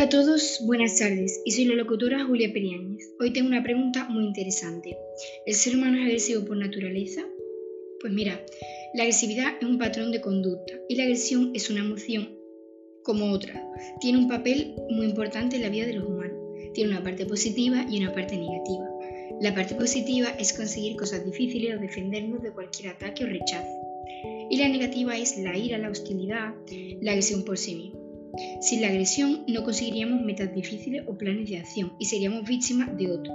Hola a todos, buenas tardes. Y soy la locutora Julia Periáñez. Hoy tengo una pregunta muy interesante. ¿El ser humano es agresivo por naturaleza? Pues mira, la agresividad es un patrón de conducta y la agresión es una emoción como otra. Tiene un papel muy importante en la vida de los humanos. Tiene una parte positiva y una parte negativa. La parte positiva es conseguir cosas difíciles o defendernos de cualquier ataque o rechazo. Y la negativa es la ira, la hostilidad, la agresión por sí misma. Sin la agresión no conseguiríamos metas difíciles o planes de acción y seríamos víctimas de otro.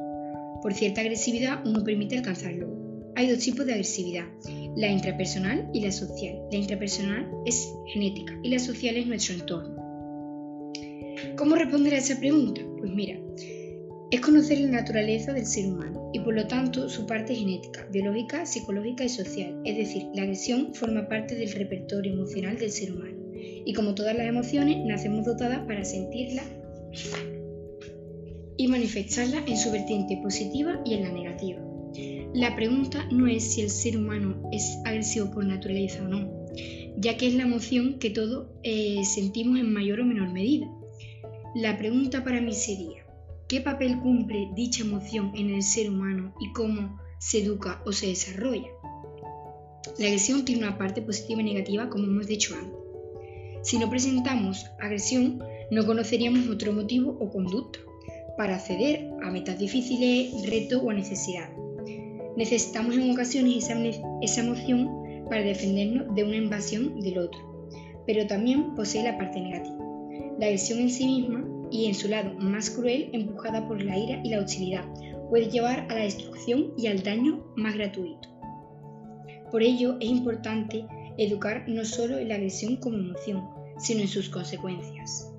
Por cierta agresividad uno permite alcanzarlo. Hay dos tipos de agresividad, la intrapersonal y la social. La intrapersonal es genética y la social es nuestro entorno. ¿Cómo responder a esa pregunta? Pues mira, es conocer la naturaleza del ser humano y por lo tanto su parte genética, biológica, psicológica y social. Es decir, la agresión forma parte del repertorio emocional del ser humano y como todas las emociones, nacemos dotadas para sentirla y manifestarla en su vertiente positiva y en la negativa. La pregunta no es si el ser humano es agresivo por naturaleza o no, ya que es la emoción que todos eh, sentimos en mayor o menor medida. La pregunta para mí sería, ¿qué papel cumple dicha emoción en el ser humano y cómo se educa o se desarrolla? La agresión tiene una parte positiva y negativa, como hemos dicho antes. Si no presentamos agresión, no conoceríamos otro motivo o conducta para acceder a metas difíciles, retos o necesidades. Necesitamos en ocasiones esa, esa emoción para defendernos de una invasión del otro, pero también posee la parte negativa, la agresión en sí misma y en su lado más cruel, empujada por la ira y la hostilidad, puede llevar a la destrucción y al daño más gratuito. Por ello es importante educar no solo en la agresión como emoción, sino en sus consecuencias.